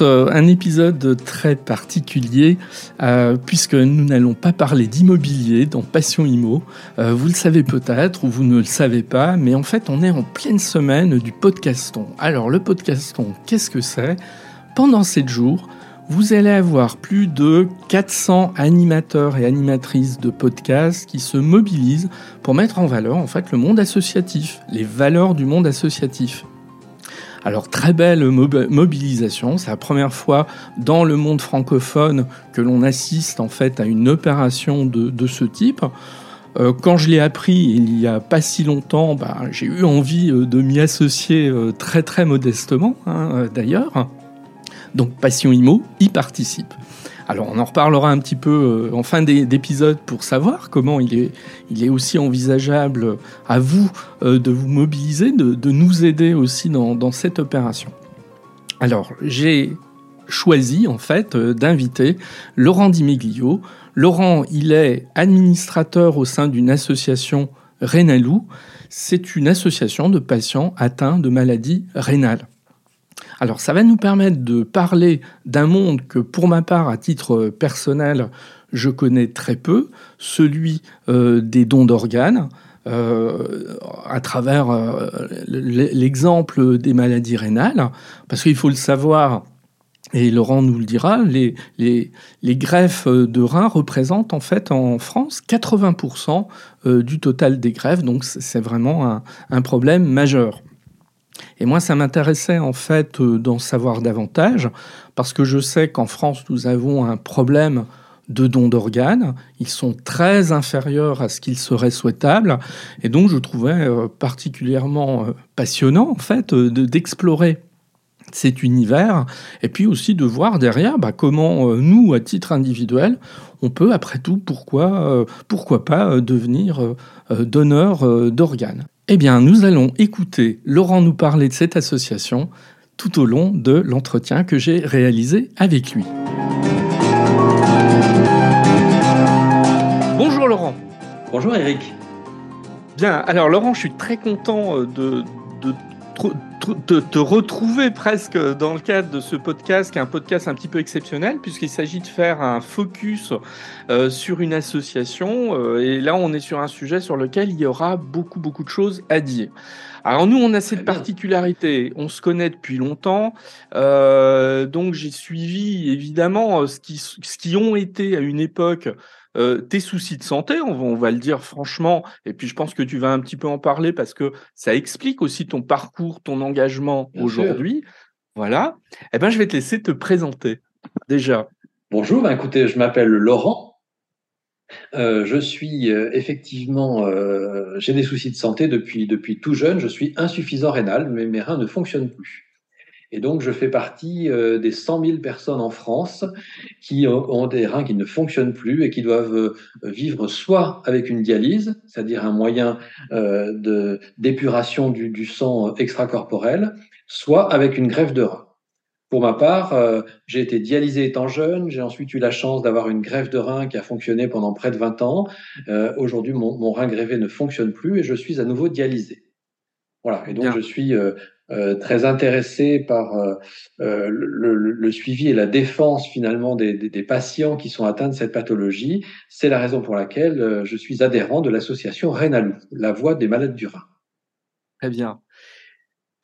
Euh, un épisode très particulier euh, puisque nous n'allons pas parler d'immobilier dans Passion Imo. Euh, vous le savez peut-être ou vous ne le savez pas, mais en fait on est en pleine semaine du podcaston. Alors le podcaston, qu'est-ce que c'est? Pendant 7 jours, vous allez avoir plus de 400 animateurs et animatrices de podcasts qui se mobilisent pour mettre en valeur en fait le monde associatif, les valeurs du monde associatif. Alors très belle mobilisation, c'est la première fois dans le monde francophone que l'on assiste en fait à une opération de, ce type. Euh, quand je l'ai appris il y a pas si longtemps, bah, j'ai eu envie euh, de m'y associer euh, très très modestement hein, d'ailleurs. Donc Passion Imo y participe. Alors on en reparlera un petit peu euh, en fin d'épisode pour savoir comment il est, aussi envisageable à vous euh, de vous mobiliser, de, nous aider aussi dans, cette opération. Alors j'ai choisi en fait euh, d'inviter Laurent Dimeglio. Laurent, il est administrateur au sein d'une association Rénalou. C'est une association de patients atteints de maladies rénales. Alors ça va nous permettre de parler d'un monde que pour ma part, à titre personnel, je connais très peu, celui euh, des dons d'organes. Euh, à travers euh, l'exemple des maladies rénales, parce qu'il faut le savoir, et Laurent nous le dira, les, les, greffes de reins représentent en fait en France 80% du total des greffes, donc c'est vraiment un problème majeur. Et moi, ça m'intéressait en fait euh, d'en savoir davantage, parce que je sais qu'en France, nous avons un problème de dons d'organes. Ils sont très inférieurs à ce qu'il serait souhaitable. Et donc, je trouvais euh, particulièrement euh, passionnant, en fait, d'explorer cet univers, et puis aussi de voir derrière bah, comment nous, à titre individuel, on peut, après tout, pourquoi, pourquoi pas devenir donneur d'organes. Eh bien, nous allons écouter Laurent nous parler de cette association tout au long de l'entretien que j'ai réalisé avec lui. Bonjour Laurent. Bonjour Eric. Bien, alors Laurent, je suis très content euh, de, de te, te, retrouver presque dans le cadre de ce podcast, qui est un podcast un petit peu exceptionnel, puisqu'il s'agit de faire un focus euh, sur une association. Euh, et là, on est sur un sujet sur lequel il y aura beaucoup, beaucoup de choses à dire. Alors nous, on a cette particularité, on se connaît depuis longtemps, euh, donc j'ai suivi évidemment ce qui, ce qui ont été à une époque euh, tes soucis de santé, on va, le dire franchement, et puis je pense que tu vas un petit peu en parler parce que ça explique aussi ton parcours, ton engagement aujourd'hui. Voilà. Eh ben, je vais te laisser te présenter déjà. Bonjour, ben, écoutez, je m'appelle Laurent. Euh, je suis euh, effectivement, j'ai des soucis de santé depuis, depuis tout jeune. Je suis insuffisant rénal, mais mes reins ne fonctionnent plus. Et donc, je fais partie euh, des 100 000 personnes en France qui ont des reins qui ne fonctionnent plus et qui doivent euh, vivre soit avec une dialyse, c'est-à-dire un moyen euh, d'épuration du, du, sang extracorporel, soit avec une greffe de rein. Pour ma part, j'ai été dialysé étant jeune. J'ai ensuite eu la chance d'avoir une greffe de rein qui a fonctionné pendant près de 20 ans. Aujourd'hui, mon, mon, rein grévé ne fonctionne plus et je suis à nouveau dialysé. Voilà. Et donc, je suis euh, très intéressé par euh, euh, le, suivi et la défense finalement des, patients qui sont atteints de cette pathologie. C'est la raison pour laquelle je suis adhérent de l'association Rénalou, la voix des malades du rein. Très bien.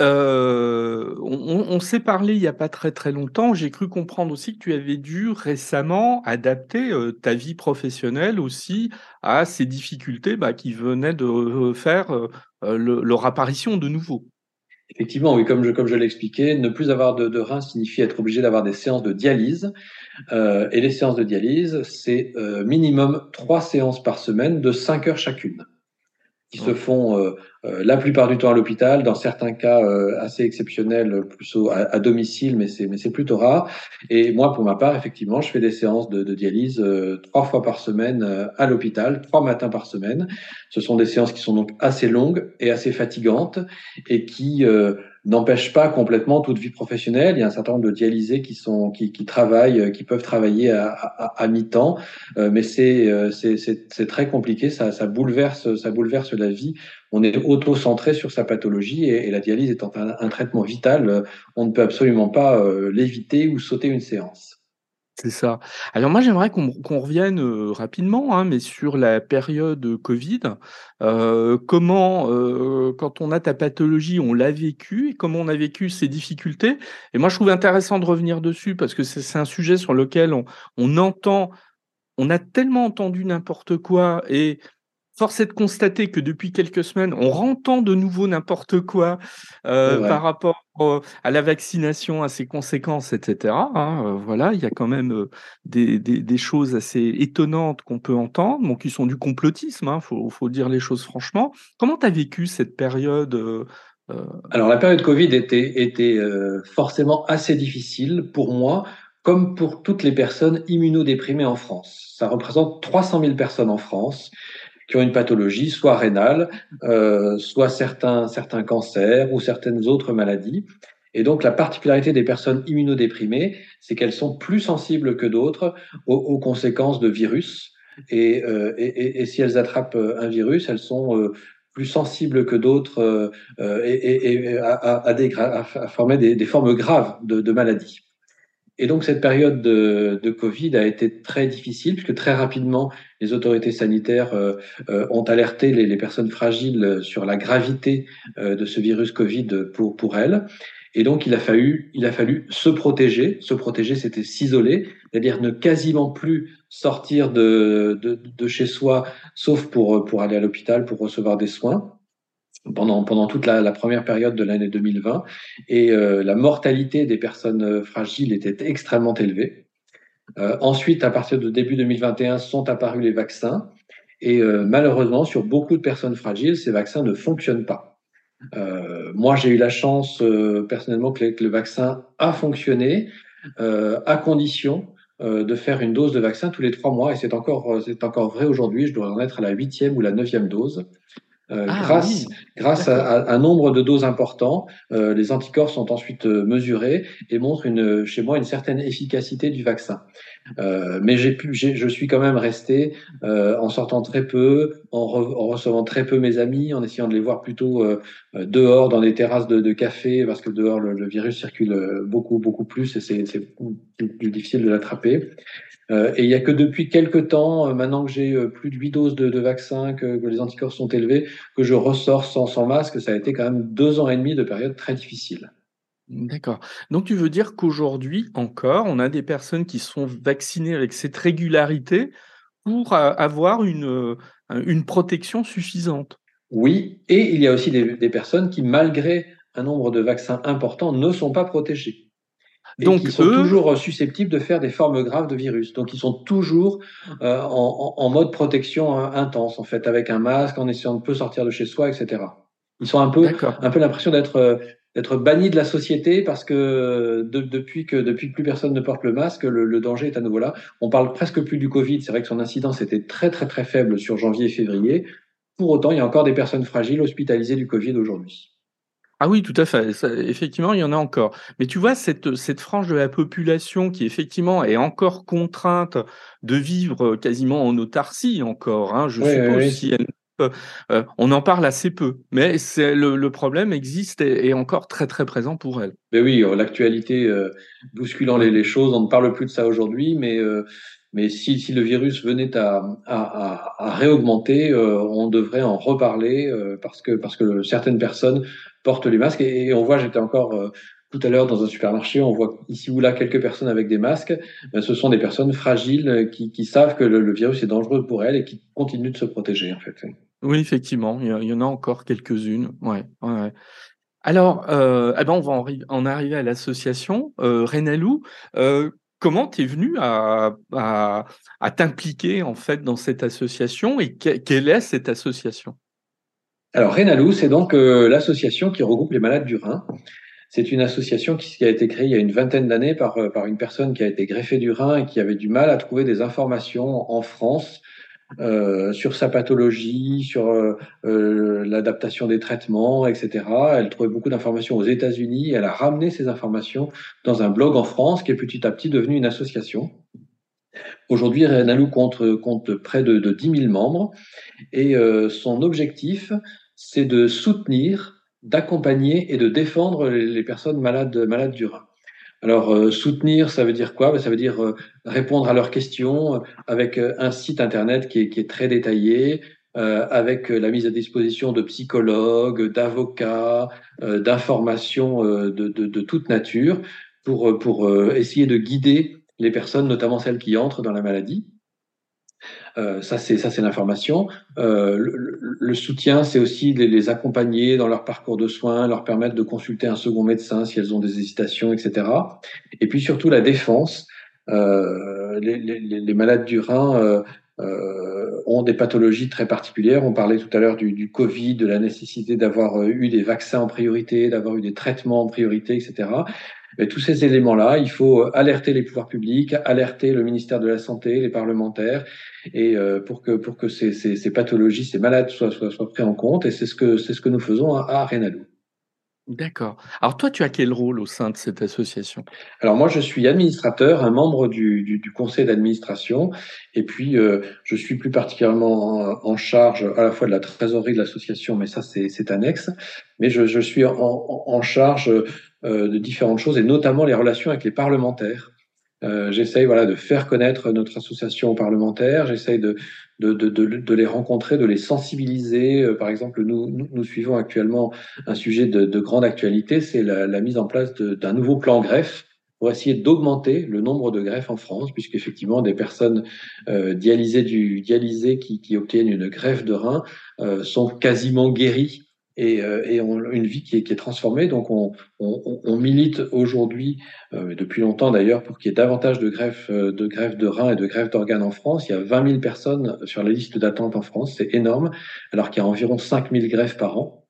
Euh, on, on s'est parlé il n'y a pas très très longtemps. J'ai cru comprendre aussi que tu avais dû récemment adapter ta vie professionnelle aussi à ces difficultés bah, qui venaient de faire leur apparition de nouveau. Effectivement, oui, comme je, comme je l'expliquais, ne plus avoir de, de reins signifie être obligé d'avoir des séances de dialyse. Euh, et les séances de dialyse, c'est euh, minimum trois séances par semaine de cinq heures chacune qui se font euh, euh, la plupart du temps à l'hôpital, dans certains cas euh, assez exceptionnels, plus à, à, domicile, mais c'est mais c'est plutôt rare. Et moi, pour ma part, effectivement, je fais des séances de, de dialyse trois fois par semaine à l'hôpital, trois matins par semaine. Ce sont des séances qui sont donc assez longues et assez fatigantes et qui n'empêche pas complètement toute vie professionnelle. Il y a un certain nombre de dialysés qui sont qui, qui travaillent, qui peuvent travailler à, à, à mi-temps, mais c'est c'est très compliqué. Ça, ça bouleverse ça bouleverse la vie. On est auto-centré sur sa pathologie et, la dialyse étant un, un, traitement vital, on ne peut absolument pas l'éviter ou sauter une séance. C'est ça. Alors moi, j'aimerais qu'on revienne rapidement, hein, mais sur la période Covid. Comment, quand on a ta pathologie, on l'a vécu et comment on a vécu ces difficultés? Et moi, je trouve intéressant de revenir dessus parce que c'est un sujet sur lequel on, on entend, on a tellement entendu n'importe quoi et Force est de constater que depuis quelques semaines, on rentend de nouveau n'importe quoi euh, par rapport à la vaccination, à ses conséquences, etc. Hein, euh, voilà, il y a quand même euh, des, des, des, choses assez étonnantes qu'on peut entendre, bon, qui sont du complotisme, il hein, faut, faut, dire les choses franchement. Comment tu as vécu cette période Alors la période Covid était, était forcément assez difficile pour moi, comme pour toutes les personnes immunodéprimées en France. Ça représente 300 000 personnes en France qui ont une pathologie, soit rénale, euh, soit certains, certains cancers ou certaines autres maladies. Et donc, la particularité des personnes immunodéprimées, c'est qu'elles sont plus sensibles que d'autres aux, conséquences de virus. Et, euh, et, et, si elles attrapent un virus, elles sont euh, plus sensibles que d'autres euh, et, à, à, à, à, former des, des formes graves de, de maladies. Et donc cette période de, de, Covid a été très difficile puisque très rapidement les autorités sanitaires euh, euh, ont alerté les, les, personnes fragiles sur la gravité euh, de ce virus Covid pour pour elles. Et donc il a fallu il a fallu se protéger. Se protéger, c'était s'isoler, c'est-à-dire ne quasiment plus sortir de, de, de chez soi, sauf pour pour aller à l'hôpital pour recevoir des soins pendant, pendant toute la, première période de l'année 2020 et euh, la mortalité des personnes euh, fragiles était extrêmement élevée. Euh, ensuite, à partir de début 2021, sont apparus les vaccins et malheureusement, sur beaucoup de personnes fragiles, ces vaccins ne fonctionnent pas. Moi, j'ai eu la chance personnellement que, que, le vaccin a fonctionné à condition de faire une dose de vaccin tous les trois mois et c'est encore c'est encore vrai aujourd'hui. Je dois en être à la huitième ou la neuvième dose. Euh, ah, grâce, grâce à, un nombre de doses importants, euh, les anticorps sont ensuite euh, mesurés et montrent une, chez moi une certaine efficacité du vaccin. Euh, mais j'ai pu, je suis quand même resté en sortant très peu, en, en, recevant très peu mes amis, en essayant de les voir plutôt dehors dans des terrasses de, de café parce que dehors le, le, virus circule beaucoup beaucoup plus et c'est plus difficile de l'attraper. Euh, et il n'y a que depuis quelques temps, euh, maintenant que j'ai euh, plus de 8 doses de, de vaccin, que, que, les anticorps sont élevés, que je ressors sans, sans masque. Ça a été quand même deux ans et demi de période très difficile. D'accord. Donc tu veux dire qu'aujourd'hui encore, on a des personnes qui sont vaccinées avec cette régularité pour avoir une, une protection suffisante? Oui, et il y a aussi des, des personnes qui, malgré un nombre de vaccins importants, ne sont pas protégées. Donc, ils sont toujours susceptibles de faire des formes graves de virus. Donc, ils sont toujours euh, en, en, mode protection hein, intense, en fait, avec un masque, en essayant de peu sortir de chez soi, etc. Ils sont un peu, un peu l'impression d'être euh, d'être bannis de la société parce que de, depuis que depuis que plus personne ne porte le masque, le, le, danger est à nouveau là. On parle presque plus du Covid. C'est vrai que son incidence était très très très faible sur janvier et février. Pour autant, il y a encore des personnes fragiles hospitalisées du Covid aujourd'hui. Ah oui, tout à fait. Ça, effectivement, il y en a encore. Mais tu vois, cette, cette frange de la population qui, effectivement, est encore contrainte de vivre quasiment en autarcie encore, hein, je oui, suppose, oui. si elle euh, on en parle assez peu, mais c'est le, le, problème existe et est encore très très présent pour elle. Mais oui, euh, l'actualité euh, bousculant les, les, choses, on ne parle plus de ça aujourd'hui, mais euh, mais si, si, le virus venait à, à, à, réaugmenter, euh, on devrait en reparler euh, parce que parce que certaines personnes portent les masques et, on voit, j'étais encore euh, tout à l'heure dans un supermarché, on voit ici ou là quelques personnes avec des masques. Ben, ce sont des personnes fragiles qui, qui savent que le, virus est dangereux pour elles et qui continuent de se protéger en fait. Oui, effectivement, il y, en a encore quelques-unes. Ouais. Alors, euh, eh ben on va en, arriver à l'association euh, Renalou. Euh, comment tu es venu à t'impliquer en fait dans cette association et que, quelle est cette association? Alors Renalou, c'est donc euh, l'association qui regroupe les malades du rein. C'est une association qui, a été créée il y a une vingtaine d'années par, euh, par une personne qui a été greffée du rein et qui avait du mal à trouver des informations en France sur sa pathologie, sur l'adaptation des traitements, etc. Elle trouvait beaucoup d'informations aux États-Unis. Elle a ramené ces informations dans un blog en France qui est petit à petit devenu une association. Aujourd'hui, Renalou compte, compte près de, de 10 000 membres et son objectif, c'est de soutenir d'accompagner et de défendre les personnes malades, malades du rein. Alors, euh, soutenir, ça veut dire quoi? Ben, Ça veut dire euh, répondre à leurs questions euh, avec un site internet qui est, très détaillé, avec la mise à disposition de psychologues, d'avocats, d'informations de, toute nature pour essayer de guider les personnes, notamment celles qui entrent dans la maladie. Euh, ça, c'est l'information. Euh, le, soutien, c'est aussi les, les, accompagner dans leur parcours de soins, leur permettre de consulter un second médecin si elles ont des hésitations, etc. Et puis surtout la défense. Euh, les, les, les, malades du rein euh, euh, ont des pathologies très particulières. On parlait tout à l'heure du, du, Covid, de la nécessité d'avoir eu des vaccins en priorité, d'avoir eu des traitements en priorité, etc. Et tous ces éléments-là, il faut alerter les pouvoirs publics, alerter le ministère de la Santé, les parlementaires, et euh, pour que pour que ces, ces, ces pathologies, ces malades soient, soient, soient pris en compte. Et c'est ce que c'est ce que nous faisons à, à Renalou. D'accord. Alors toi, tu as quel rôle au sein de cette association? Alors moi, je suis administrateur, un membre du, du, du conseil d'administration, et puis euh, je suis plus particulièrement en, en, charge à la fois de la trésorerie de l'association, mais ça c'est annexe, mais je, je suis en, en charge euh, de différentes choses, et notamment les relations avec les parlementaires. Euh, j'essaye voilà de faire connaître notre association aux parlementaires. J'essaye de de, de, de, les rencontrer, de les sensibiliser. Euh, par exemple, nous, nous, nous, suivons actuellement un sujet de, de grande actualité, c'est la, la, mise en place d'un nouveau plan greffe pour essayer d'augmenter le nombre de greffes en France, puisqu'effectivement des personnes euh, dialysées, du, dialysées qui, qui, obtiennent une greffe de rein euh, sont quasiment guéries et, euh, et une vie qui est, qui est transformée. Donc on, on, on milite aujourd'hui, euh, depuis longtemps d'ailleurs, pour qu'il y ait davantage de greffes euh, de, greffes de reins et de greffes d'organes en France. Il y a 20 000 personnes sur la liste d'attente en France, c'est énorme, alors qu'il y a environ 5 000 greffes par an.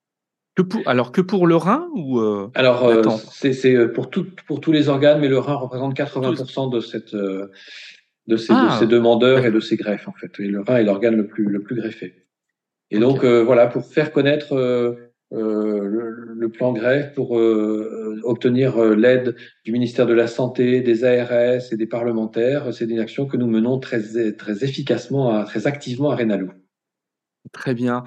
Que pour, alors que pour le rein ou euh, Alors euh, c'est pour, tout, pour tous les organes, mais le rein représente 80% de, cette, de, ces, ah, de ces demandeurs et de ces greffes en fait. Et le rein est l'organe le plus, le plus greffé. Et donc euh, voilà, pour faire connaître euh, euh, le, le, plan greffe, pour obtenir l'aide du ministère de la Santé, des ARS et des parlementaires, c'est une action que nous menons très, très efficacement, très activement à Rénalou. Très bien.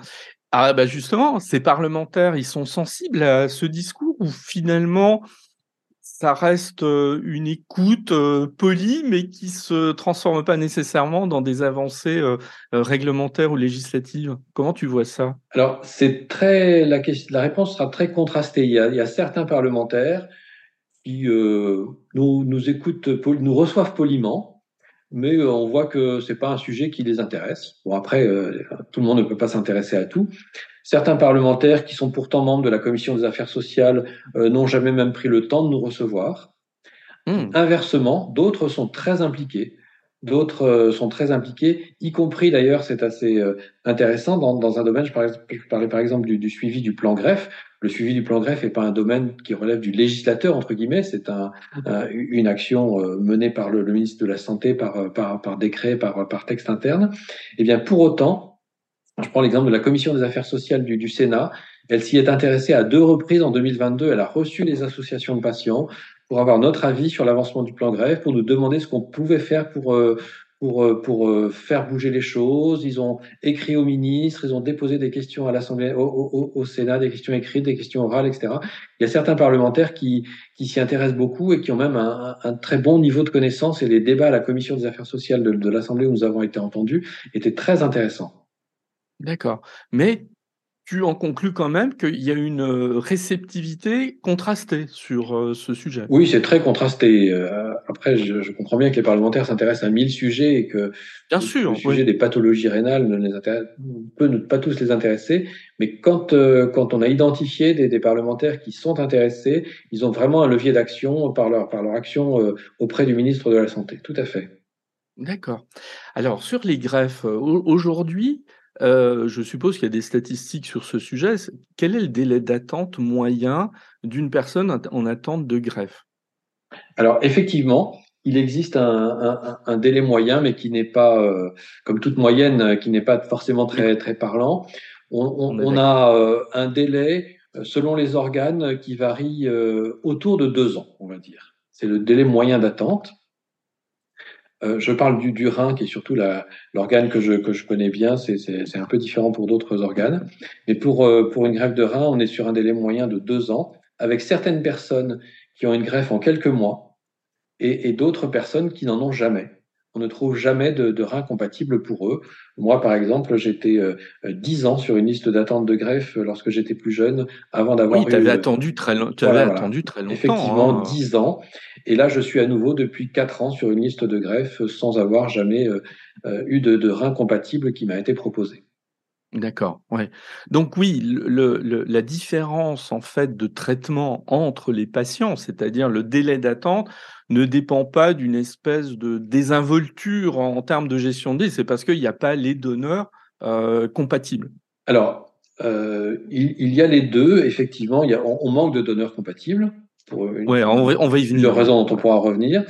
Ah bah justement, ces parlementaires, ils sont sensibles à ce discours ou finalement ça reste une écoute polie, mais qui se transforme pas nécessairement dans des avancées réglementaires ou législatives. Comment tu vois ça? Alors, c'est très la, question, la réponse sera très contrastée. Il y a, certains parlementaires qui euh, nous, nous écoutent, nous reçoivent poliment, mais on voit que c'est pas un sujet qui les intéresse. Bon, après, euh, tout le monde ne peut pas s'intéresser à tout. Certains parlementaires qui sont pourtant membres de la commission des affaires sociales euh, n'ont jamais même pris le temps de nous recevoir. Mmh. Inversement, d'autres sont très impliqués. D'autres euh, sont très impliqués, y compris d'ailleurs, c'est assez euh, intéressant, dans, dans, un domaine, je parlais, je parlais par exemple du, du, suivi du plan greffe. Le suivi du plan greffe n'est pas un domaine qui relève du législateur, entre guillemets, c'est un, un, une action euh, menée par le, le, ministre de la Santé par, par, par décret, par, par texte interne. Eh bien, pour autant, je prends l'exemple de la commission des affaires sociales du, du Sénat. Elle s'y est intéressée à deux reprises en 2022. Elle a reçu les associations de patients pour avoir notre avis sur l'avancement du plan grève, pour nous demander ce qu'on pouvait faire pour, euh, pour, euh, pour euh, faire bouger les choses. Ils ont écrit au ministre, ils ont déposé des questions à l'Assemblée, au, au, Sénat, des questions écrites, des questions orales, etc. Il y a certains parlementaires qui, qui s'y intéressent beaucoup et qui ont même un, un, très bon niveau de connaissance. Et les débats à la commission des affaires sociales de, de l'Assemblée où nous avons été entendus étaient très intéressants. D'accord. Mais tu en conclus quand même qu'il y a une réceptivité contrastée sur ce sujet. Oui, c'est très contrasté. Après, je, je, comprends bien que les parlementaires s'intéressent à mille sujets et que bien sûr, le sujet oui. des pathologies rénales ne les peut ne pas tous les intéresser. Mais quand, quand on a identifié des, des, parlementaires qui sont intéressés, ils ont vraiment un levier d'action par leur, par leur action auprès du ministre de la Santé. Tout à fait. D'accord. Alors, sur les greffes, aujourd'hui, euh, je suppose qu'il y a des statistiques sur ce sujet. Quel est le délai d'attente moyen d'une personne en attente de greffe? Alors effectivement, il existe un, délai moyen, mais qui n'est pas, euh, comme toute moyenne, qui n'est pas forcément très, très parlant. On, a euh, un délai, euh, selon les organes, qui varie autour de deux ans, on va dire. C'est le délai moyen d'attente. Je parle du, du, rein, qui est surtout l'organe que je, connais bien. C'est un peu différent pour d'autres organes. Mais pour, pour une greffe de rein, on est sur un délai moyen de deux ans, avec certaines personnes qui ont une greffe en quelques mois et, d'autres personnes qui n'en ont jamais. On ne trouve jamais de, de rein compatible pour eux. Moi, par exemple, j'étais euh, dix ans sur une liste d'attente de greffe lorsque j'étais plus jeune, avant d'avoir. Oui, tu avais, attendu très, attendu très longtemps. Effectivement, hein. dix ans. Et là, je suis à nouveau depuis quatre ans sur une liste de greffe sans avoir jamais euh, euh, eu de, de rein compatible qui m'a été proposé. D'accord, ouais. Donc oui, le, le, la différence en fait de traitement entre les patients, c'est-à-dire le délai d'attente, ne dépend pas d'une espèce de désinvolture en, termes de gestion de c'est parce qu'il n'y a pas les donneurs euh, compatibles. Alors, euh, il, y a les deux, effectivement, il y a, on, manque de donneurs compatibles. Pour une, ouais, on va, on va y venir. raisons dont on pourra revenir.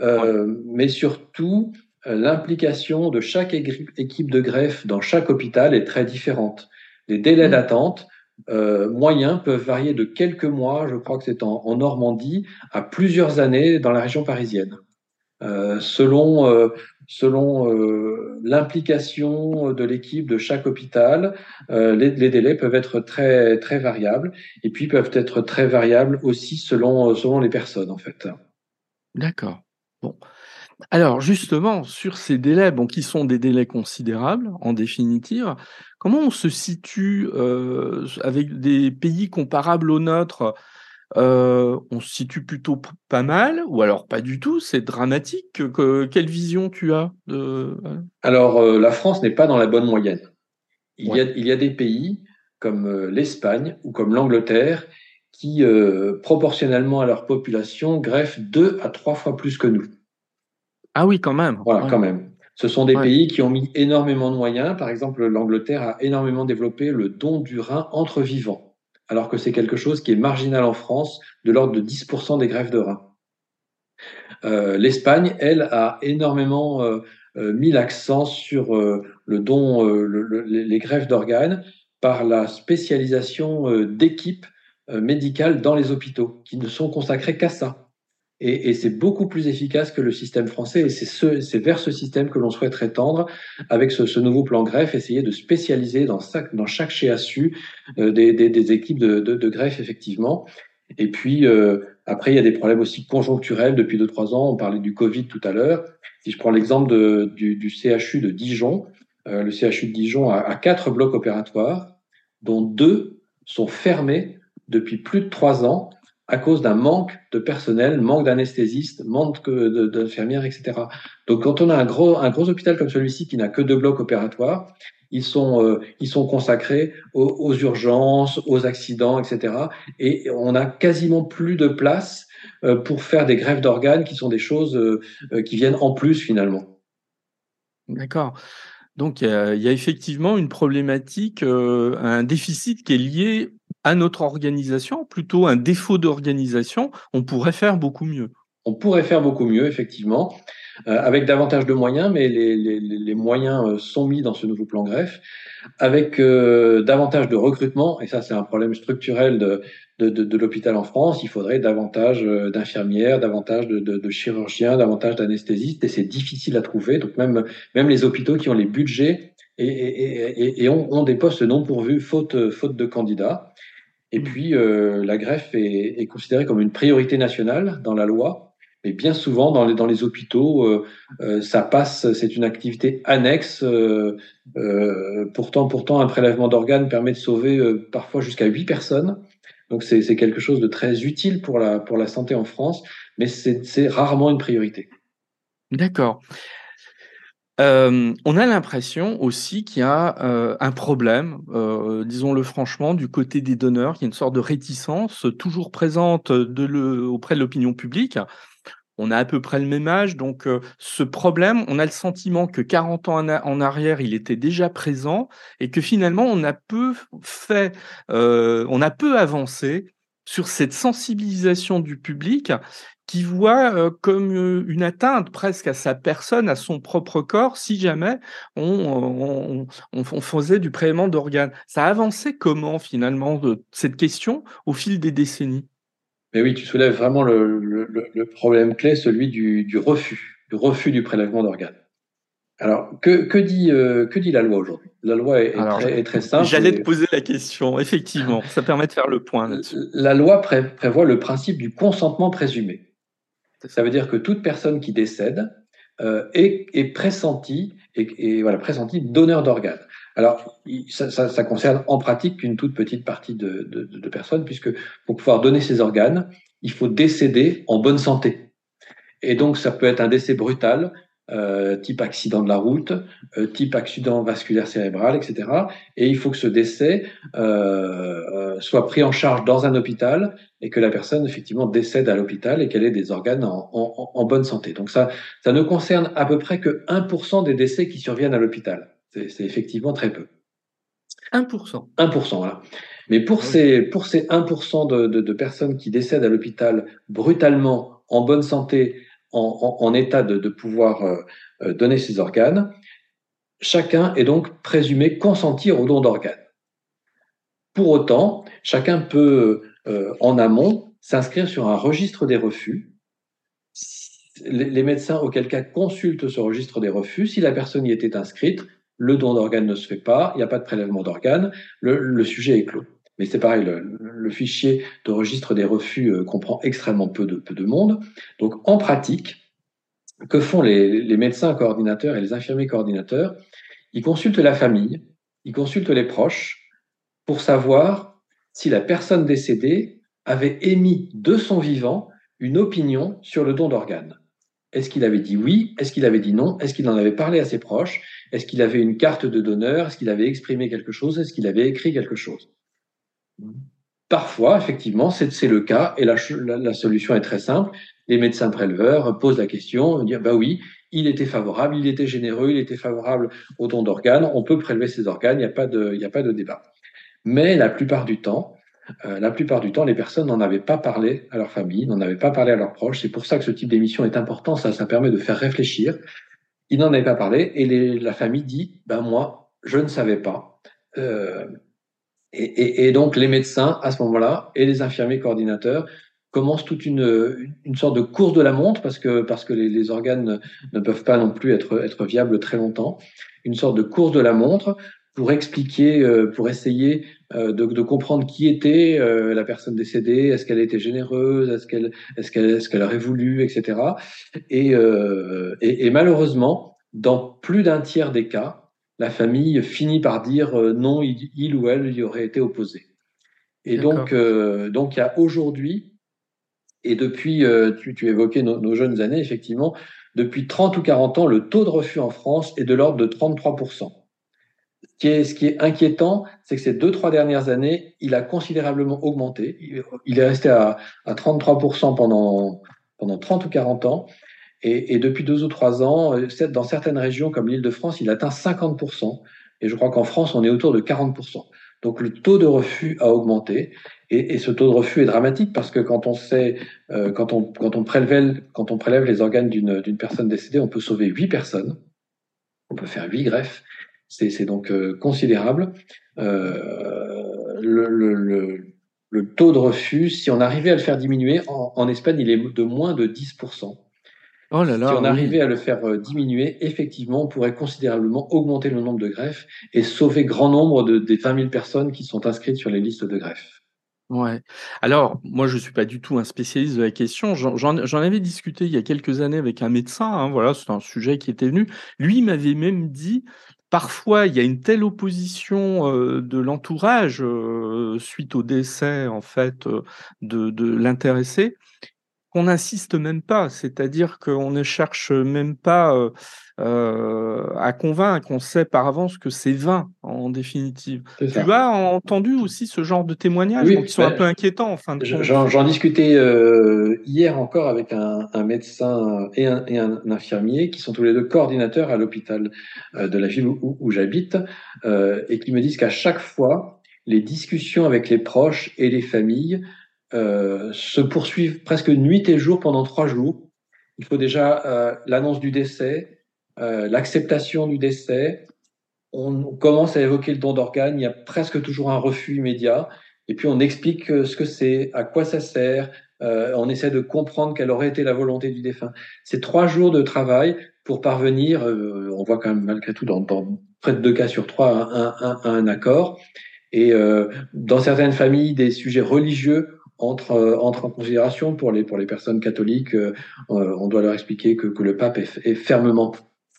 Euh, mais surtout, l'implication de chaque équipe de greffe dans chaque hôpital est très différente. Les délais mmh. d'attente euh, moyens peuvent varier de quelques mois, je crois que c'est en, Normandie, à plusieurs années dans la région parisienne. Euh, selon euh, selon l'implication de l'équipe de chaque hôpital, les, les, délais peuvent être très très variables et puis peuvent être très variables aussi selon selon les personnes en fait. D'accord. Bon. Alors justement, sur ces délais, bon, qui sont des délais considérables en définitive, comment on se situe euh, avec des pays comparables aux nôtres? Euh, On se situe plutôt pas mal ou alors pas du tout? C'est dramatique. quelle vision tu as de... Alors euh, la France n'est pas dans la bonne moyenne. Il, y, a, il y a des pays comme l'Espagne ou comme l'Angleterre qui, proportionnellement à leur population, greffent deux à trois fois plus que nous. Ah oui, quand même. Voilà, quand même. Ce sont des pays qui ont mis énormément de moyens. Par exemple, l'Angleterre a énormément développé le don du rein entre vivants, alors que c'est quelque chose qui est marginal en France, de l'ordre de 10% des greffes de rein. Euh, L'Espagne, elle, a énormément euh, euh, mis l'accent sur le don, les greffes d'organes par la spécialisation d'équipes médicales dans les hôpitaux, qui ne sont consacrées qu'à ça. Et, c'est beaucoup plus efficace que le système français. Et c'est ce, vers ce système que l'on souhaiterait tendre avec ce, nouveau plan greffe, essayer de spécialiser dans, chaque, CHU euh, des, équipes de, greffe, effectivement. Et puis, euh, après, il y a des problèmes aussi conjoncturels. Depuis deux, trois ans, on parlait du Covid tout à l'heure. Si je prends l'exemple du, du, CHU de Dijon, euh, le CHU de Dijon a, a quatre blocs opératoires, dont deux sont fermés depuis plus de trois ans à cause d'un manque de personnel, manque d'anesthésistes, manque d'infirmières, etc. Donc, quand on a un gros, un gros hôpital comme celui-ci qui n'a que deux blocs opératoires, ils sont, euh, ils sont consacrés aux, urgences, aux accidents, etc. Et on a quasiment plus de place euh, pour faire des greffes d'organes qui sont des choses euh, qui viennent en plus finalement. D'accord. Donc il y, a, effectivement une problématique, un déficit qui est lié à notre organisation, plutôt un défaut d'organisation, on pourrait faire beaucoup mieux. On pourrait faire beaucoup mieux, effectivement, euh, avec davantage de moyens, mais les, moyens euh, sont mis dans ce nouveau plan greffe, avec euh, davantage de recrutement, et ça c'est un problème structurel de, de, l'hôpital en France, il faudrait davantage d'infirmières, davantage de, chirurgiens, davantage d'anesthésistes, et c'est difficile à trouver. Donc même, même les hôpitaux qui ont les budgets et, et, ont, ont, des postes non pourvus faute, faute de candidats. Et puis, euh, la greffe est, considérée comme une priorité nationale dans la loi. Mais bien souvent, dans les, dans les hôpitaux, euh, euh, ça passe, c'est une activité annexe. pourtant, pourtant, un prélèvement d'organes permet de sauver parfois jusqu'à 8 personnes. Donc, c'est quelque chose de très utile pour la, pour la santé en France, mais c'est rarement une priorité. D'accord. Euh, on a l'impression aussi qu'il y a euh, un problème, euh, disons-le franchement, du côté des donneurs, qu'il y a une sorte de réticence toujours présente auprès de l'opinion publique. On a à peu près le même âge, donc ce problème, on a le sentiment que 40 ans en, arrière, il était déjà présent et que finalement, on a peu fait, on a peu avancé sur cette sensibilisation du public qui voit euh, comme euh, une atteinte presque à sa personne, à son propre corps, si jamais on, on, faisait du prélèvement d'organes. Ça a avancé comment finalement de cette question au fil des décennies? Mais oui, tu soulèves vraiment le, problème clé, celui du, refus, du refus du prélèvement d'organes. Alors, que, dit, euh, que dit la loi aujourd'hui? La loi est, très, est, très, simple. J'allais te poser la question, effectivement. ça permet de faire le point là-dessus. La loi prévoit le principe du consentement présumé. Ça veut dire que toute personne qui décède euh, est, est, pressentie et, voilà pressentie donneur d'organes. Alors, ça, ça, ça, concerne en pratique qu'une toute petite partie de, de, de, personnes, puisque pour pouvoir donner ses organes, il faut décéder en bonne santé. Et donc, ça peut être un décès brutal, euh, type accident de la route, euh, type accident vasculaire cérébral, etc. Et il faut que ce décès euh, soit pris en charge dans un hôpital et que la personne effectivement décède à l'hôpital et qu'elle ait des organes en, en, en, bonne santé. Donc ça, ça ne concerne à peu près que 1% des décès qui surviennent à l'hôpital. C'est effectivement très peu. 1%. 1%, voilà. Mais pour, ah ces, pour ces 1% de, de, de personnes qui décèdent à l'hôpital brutalement, en bonne santé, en, état de, pouvoir euh, euh, donner ses organes, chacun est donc présumé consentir au don d'organes. Pour autant, chacun peut, euh, en amont, s'inscrire sur un registre des refus. Les, médecins, auquel cas, consultent ce registre des refus. Si la personne y était inscrite, le don d'organes ne se fait pas, il n'y a pas de prélèvement d'organes, le sujet est clos. Mais c'est pareil, le, fichier de registre des refus euh, comprend extrêmement peu de, peu de monde. Donc en pratique, que font les, les médecins coordinateurs et les infirmiers coordinateurs? Ils consultent la famille, ils consultent les proches pour savoir si la personne décédée avait émis de son vivant une opinion sur le don d'organes. Est-ce qu'il avait dit oui? Est-ce qu'il avait dit non? Est-ce qu'il en avait parlé à ses proches? Est-ce qu'il avait une carte de donneur? Est-ce qu'il avait exprimé quelque chose? Est-ce qu'il avait écrit quelque chose? Parfois, effectivement, c'est le cas et la, solution est très simple. Les médecins préleveurs posent la question, disent bah oui, il était favorable, il était généreux, il était favorable au don d'organes, on peut prélever ses organes, il n'y a pas de, a pas de débat. Mais la plupart du temps, euh, la plupart du temps, les personnes n'en avaient pas parlé à leur famille, n'en avaient pas parlé à leurs proches. C'est pour ça que ce type d'émission est important. Ça, ça permet de faire réfléchir. Ils n'en avaient pas parlé et la famille dit, ben moi, je ne savais pas. Euh, et, donc les médecins, à ce moment-là, et les infirmiers coordinateurs commencent toute une, une sorte de course de la montre, parce que, parce que les, organes ne, peuvent pas non plus être, être viables très longtemps, une sorte de course de la montre pour expliquer, euh, pour essayer euh, de, de, comprendre qui était euh, la personne décédée, est-ce qu'elle était généreuse, est-ce qu'elle est-ce qu'elle est-ce qu'elle aurait voulu, etc. Et, et, et malheureusement, dans plus d'un tiers des cas, la famille finit par dire euh, non, il, ou elle y aurait été opposé. Et donc, euh, donc il y a aujourd'hui, et depuis, euh, tu, tu, évoquais nos, jeunes années, effectivement, depuis 30 ou 40 ans, le taux de refus en France est de l'ordre de 33%. Ce qui est, ce qui est inquiétant, c'est que ces deux, trois dernières années, il a considérablement augmenté. Il, est resté à, à 33% pendant, pendant 30 ou 40 ans. Et, depuis deux ou trois ans, euh, dans certaines régions comme l'Île-de-France, il atteint 50%. Et je crois qu'en France, on est autour de 40%. Donc le taux de refus a augmenté. Et, ce taux de refus est dramatique parce que quand on sait, euh, quand, on, prélève, les organes d'une personne décédée, on peut sauver huit personnes. On peut faire huit greffes. C'est donc euh, considérable. Le, taux de refus, si on arrivait à le faire diminuer, en Espagne, il est de moins de 10%. Oh si on arrivait à le faire euh, diminuer, effectivement, on pourrait considérablement augmenter le nombre de greffes et sauver grand nombre de, des 20 000 personnes qui sont inscrites sur les listes de greffes. Ouais. Alors, moi, je suis pas du tout un spécialiste de la question. J'en avais discuté il y a quelques années avec un médecin. Hein, voilà, c'est un sujet qui était venu. Lui m'avait même dit, parfois, il y a une telle opposition euh, de l'entourage euh, suite au décès, en fait, de, de l'intéressé, on n'insiste même pas, c'est-à-dire qu'on ne cherche même pas euh, euh, à convaincre, on sait par avance que c'est vain en définitive. Tu as entendu aussi ce genre de témoignages qui sont un peu inquiétants en fin de J'en discutais euh, hier encore avec un, médecin et un, infirmier qui sont tous les deux coordinateurs à l'hôpital de la ville où, j'habite et qui me disent qu'à chaque fois, les discussions avec les proches et les familles se poursuivent presque nuit et jour pendant trois jours. Il faut déjà l'annonce du décès, l'acceptation du décès. On commence à évoquer le don d'organes. Il y a presque toujours un refus immédiat. Et puis on explique ce que c'est, à quoi ça sert, euh, on essaie de comprendre quelle aurait été la volonté du défunt. C'est trois jours de travail pour parvenir, euh, on voit quand même malgré tout dans, près de deux cas sur trois, à un, accord. Et euh, dans certaines familles, des sujets religieux entrent, en considération. Pour les, pour les personnes catholiques, on doit leur expliquer que, que le pape est, est fermement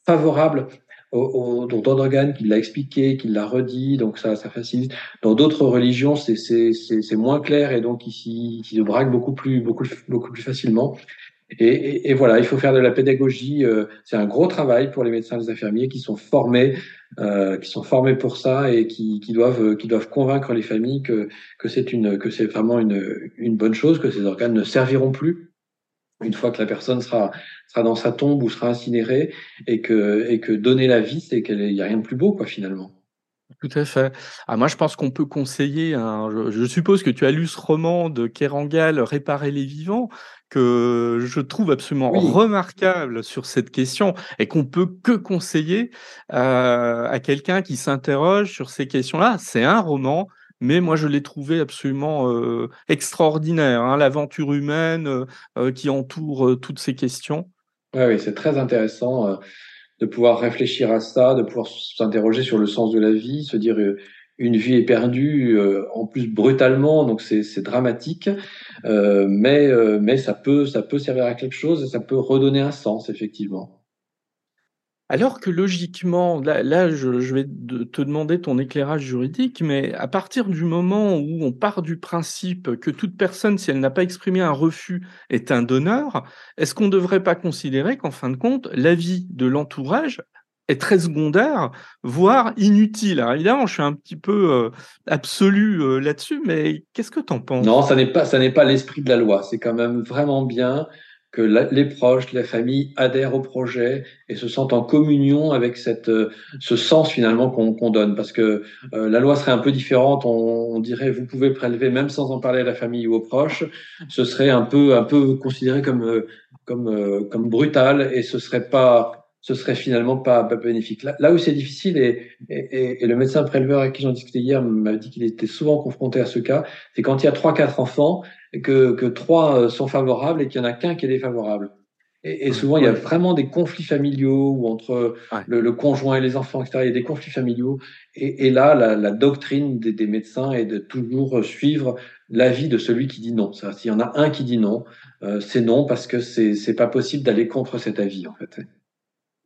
favorable au, au don d'organes, qu'il l'a expliqué, qu'il l'a redit, donc ça, ça facilite. Dans d'autres religions, c'est moins clair et donc ici, il se braque beaucoup plus, beaucoup, beaucoup plus facilement. Et, et, voilà, il faut faire de la pédagogie. Euh, c'est un gros travail pour les médecins, les infirmiers qui sont formés, euh, qui sont formés pour ça et qui, doivent, qui doivent convaincre les familles que, que c'est une, que c'est vraiment une, une bonne chose, que ces organes ne serviront plus une fois que la personne sera, sera dans sa tombe ou sera incinérée, et que, et que donner la vie, c'est qu'il n'y a rien de plus beau, quoi, finalement. Tout à fait. Ah, moi, je pense qu'on peut conseiller. je, suppose que tu as lu ce roman de Kerangal, Réparer les vivants, que je trouve absolument remarquable sur cette question et qu'on peut que conseiller euh, à quelqu'un qui s'interroge sur ces questions-là. C'est un roman, mais moi je l'ai trouvé absolument euh, extraordinaire, hein, l'aventure humaine euh, qui entoure toutes ces questions. oui, c'est très intéressant de pouvoir réfléchir à ça, de pouvoir s'interroger sur le sens de la vie, se dire une vie est perdue, en plus brutalement, donc c'est dramatique, mais, mais ça, peut, ça peut servir à quelque chose et ça peut redonner un sens, effectivement. Alors que logiquement, là, je, vais te demander ton éclairage juridique, mais à partir du moment où on part du principe que toute personne, si elle n'a pas exprimé un refus, est un donneur, est-ce qu'on ne devrait pas considérer qu'en fin de compte, l'avis de l'entourage est très secondaire, voire inutile. Alors évidemment, je suis un petit peu euh, absolu euh, là-dessus, mais qu'est-ce que tu en penses? Non, ça n'est pas, pas l'esprit de la loi. C'est quand même vraiment bien que les proches, la famille adhèrent au projet et se sentent en communion avec cette, euh, ce sens finalement qu'on donne. Parce que la loi serait un peu différente. On, dirait vous pouvez prélever même sans en parler à la famille ou aux proches. Ce serait un peu un peu considéré comme comme comme brutal et ce serait pas ce serait finalement pas, pas bénéfique. Là, là où c'est difficile, et, et, et, le médecin préleveur avec qui j'en discutais hier m'a dit qu'il était souvent confronté à ce cas, c'est quand il y a trois, quatre enfants, que, que trois euh, sont favorables et qu'il y en a qu'un qui est défavorable. Et, et souvent, il y a vraiment des conflits familiaux ou entre le, conjoint et les enfants, etc. Il y a des conflits familiaux. Et, et là, la, la doctrine des, des, médecins est de toujours suivre l'avis de celui qui dit non. S'il y en a un qui dit non, euh, c'est non parce que c'est pas possible d'aller contre cet avis, en fait.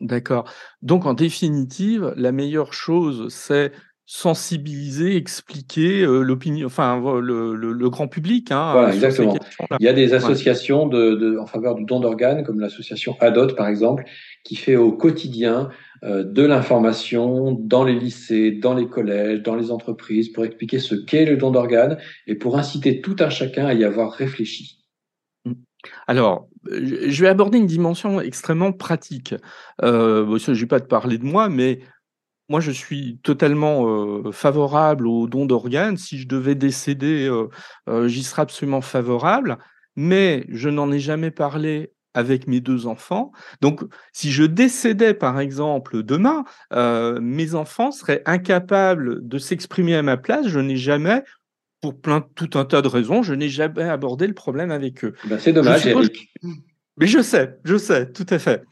D'accord. Donc, en définitive, la meilleure chose, c'est sensibiliser, expliquer euh, l'opinion, enfin le, le, grand public. Hein, voilà, exactement. Il y a des associations de, de, en faveur du don d'organes, comme l'association ADOT par exemple, qui fait au quotidien euh, de l'information dans les lycées, dans les collèges, dans les entreprises, pour expliquer ce qu'est le don d'organes et pour inciter tout un chacun à y avoir réfléchi. Alors, je vais aborder une dimension extrêmement pratique. Je ne vais pas te parler de moi, mais moi, je suis totalement euh, favorable au don d'organes. Si je devais décéder, euh, euh, j'y serais absolument favorable. Mais je n'en ai jamais parlé avec mes deux enfants. Donc, si je décédais, par exemple, demain, mes enfants seraient incapables de s'exprimer à ma place. Je n'ai jamais pour plein tout un tas de raisons, je n'ai jamais abordé le problème avec eux. Ben, c'est dommage, Eric. Mais je sais, je sais, tout à fait.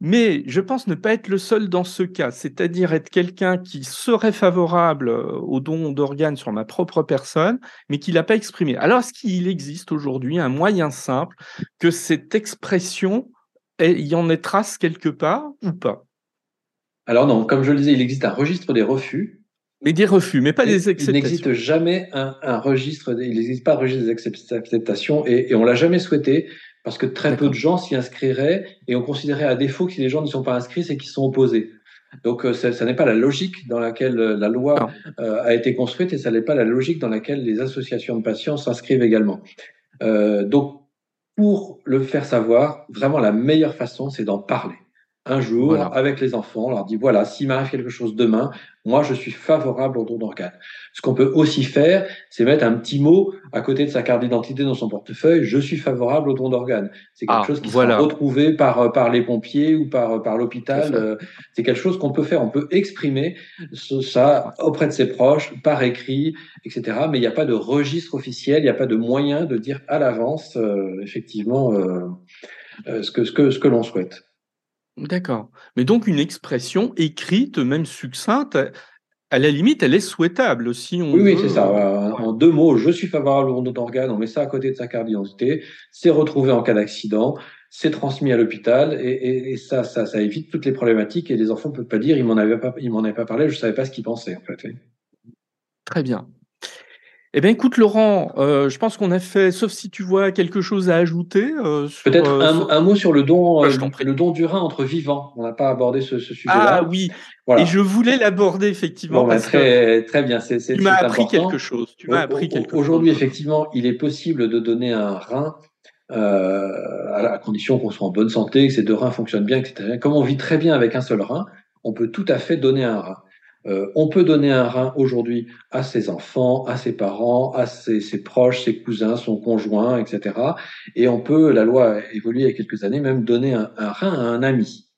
Mais je pense ne pas être le seul dans ce cas, c'est-à-dire être quelqu'un qui serait favorable euh, au don d'organes sur ma propre personne, mais qui l'a pas exprimé. Alors, est-ce qu'il existe aujourd'hui un moyen simple que cette expression, y en ait trace quelque part ou pas? Alors non, comme je le disais, il existe un registre des refus mais des refus, mais pas des acceptations. Il n'existe jamais un, registre, il n'existe pas de registre des acceptations et, et on l'a jamais souhaité parce que très peu de gens s'y inscriraient et on considérait à défaut que si les gens ne sont pas inscrits, c'est qu'ils sont opposés. Donc, euh, ça, n'est pas la logique dans laquelle euh, la loi euh, a été construite et ça n'est pas la logique dans laquelle les associations de patients s'inscrivent également. Euh, donc, pour le faire savoir, vraiment la meilleure façon, c'est d'en parler un jour avec les enfants, on leur dit voilà, s'il m'arrive quelque chose demain, moi je suis favorable au don d'organes. Ce qu'on peut aussi faire, c'est mettre un petit mot à côté de sa carte d'identité dans son portefeuille, je suis favorable au don d'organes. C'est quelque ah, chose qui sera retrouvé par par les pompiers ou par par l'hôpital. Euh, c'est quelque chose qu'on peut faire, on peut exprimer ça auprès de ses proches, par écrit, etc. Mais il n'y a pas de registre officiel, il n'y a pas de moyen de dire à l'avance euh, effectivement euh, ce que ce que ce que l'on souhaite. D'accord. Mais donc une expression écrite, même succincte, à la limite, elle est souhaitable si on. Oui, oui, c'est ça. Euh, en deux mots, je suis favorable au don d'organes, on met ça à côté de sa carte d'identité, c'est retrouvé en cas d'accident, c'est transmis à l'hôpital, et, ça, ça, ça évite toutes les problématiques, et les enfants ne peuvent pas dire, ils m'en avaient pas, m'en avaient pas parlé, je ne savais pas ce qu'ils pensaient, en fait. Très bien. Eh bien, écoute, Laurent, euh, je pense qu'on a fait, sauf si tu vois quelque chose à ajouter. Euh, Peut-être euh, un, mot sur le don, le don du rein entre vivants. On n'a pas abordé ce, sujet-là. Ah oui. Et je voulais l'aborder effectivement. Bah, très, très bien. C'est, tu m'as appris quelque chose. Tu m'as appris quelque chose. Aujourd'hui, effectivement, il est possible de donner un rein à la condition qu'on soit en bonne santé, que ces deux reins fonctionnent bien, etc. Comme on vit très bien avec un seul rein, on peut tout à fait donner un rein. Euh, on peut donner un rein aujourd'hui à ses enfants, à ses parents, à ses, proches, ses cousins, son conjoint, etc. Et on peut, la loi a évolué il y a quelques années, même donner un, rein à un ami.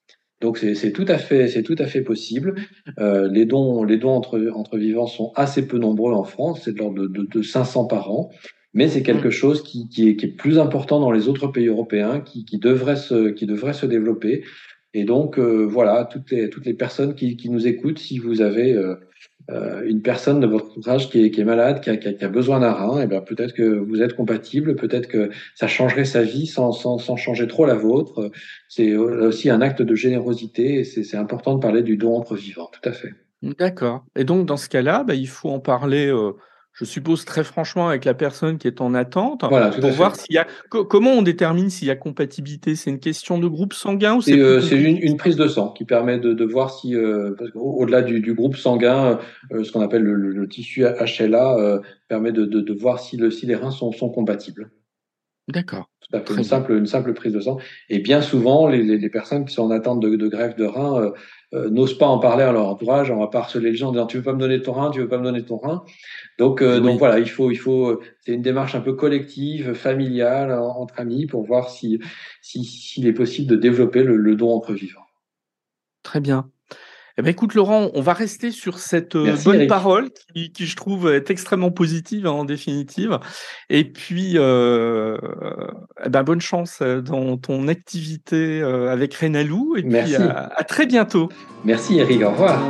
Donc c'est tout à fait, c'est tout à fait possible. Euh, les dons, les dons entre, entre vivants sont assez peu nombreux en France, c'est de l'ordre de, de, 500 par an. Mais c'est quelque mmh. chose qui, qui, est, qui, est, plus important dans les autres pays européens, qui, qui, devrait, se, qui devrait se développer. Et donc, euh, voilà, toutes les, toutes les personnes qui, nous écoutent, si vous avez euh, euh, une personne de votre entourage qui est, malade, qui a, besoin d'un rein, et eh bien peut-être que vous êtes compatible, peut-être que ça changerait sa vie sans, sans, sans changer trop la vôtre. C'est aussi un acte de générosité et c'est important de parler du don entre vivants, tout à fait. D'accord. Et donc, dans ce cas-là, bah, il faut en parler je suppose très franchement avec la personne qui est en attente voilà, pour voir s'il y a comment on détermine s'il y a compatibilité? C'est une question de groupe sanguin ou c'est euh, une, prise de sang qui permet de, voir si euh, au-delà du, groupe sanguin euh, ce qu'on appelle le, tissu HLA permet de, voir si, le, si les reins sont, sont compatibles. D'accord. Une simple, une simple prise de sang. Et bien souvent, les, personnes qui sont en attente de, de greffe de rein euh, n'osent pas en parler à leur entourage. On va pas harceler les gens en disant tu veux pas me donner ton rein, tu veux pas me donner ton rein. Donc, euh, donc voilà, il faut, il faut, c'est une démarche un peu collective, familiale, entre amis, pour voir si, s'il est possible de développer le don entre vivants. Très bien. Eh ben, écoute, Laurent, on va rester sur cette euh, bonne parole qui, qui, je trouve, est extrêmement positive hein, en définitive. Et puis, euh, eh ben, bonne chance euh, dans ton activité euh, avec Renalou. Et puis, à, à très bientôt. Merci, Eric. Au revoir.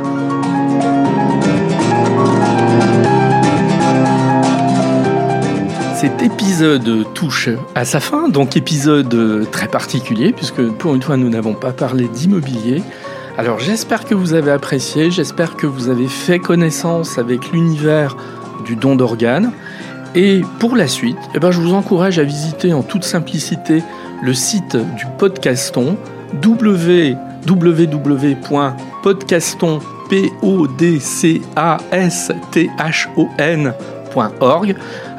Cet épisode touche à sa fin, donc épisode très particulier, puisque pour une fois nous n'avons pas parlé d'immobilier. Alors j'espère que vous avez apprécié, j'espère que vous avez fait connaissance avec l'univers du don d'organes. Et pour la suite, eh ben, je vous encourage à visiter en toute simplicité le site du podcaston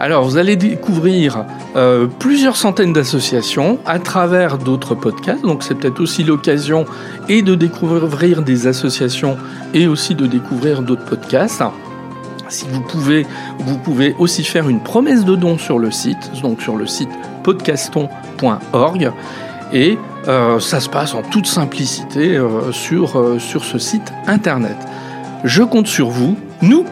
alors vous allez découvrir euh, plusieurs centaines d'associations à travers d'autres podcasts, donc c'est peut-être aussi l'occasion et de découvrir des associations et aussi de découvrir d'autres podcasts. Si vous pouvez, vous pouvez aussi faire une promesse de don sur le site, donc sur le site podcaston.org. Et euh, ça se passe en toute simplicité euh, sur, sur ce site internet. Je compte sur vous. Nous,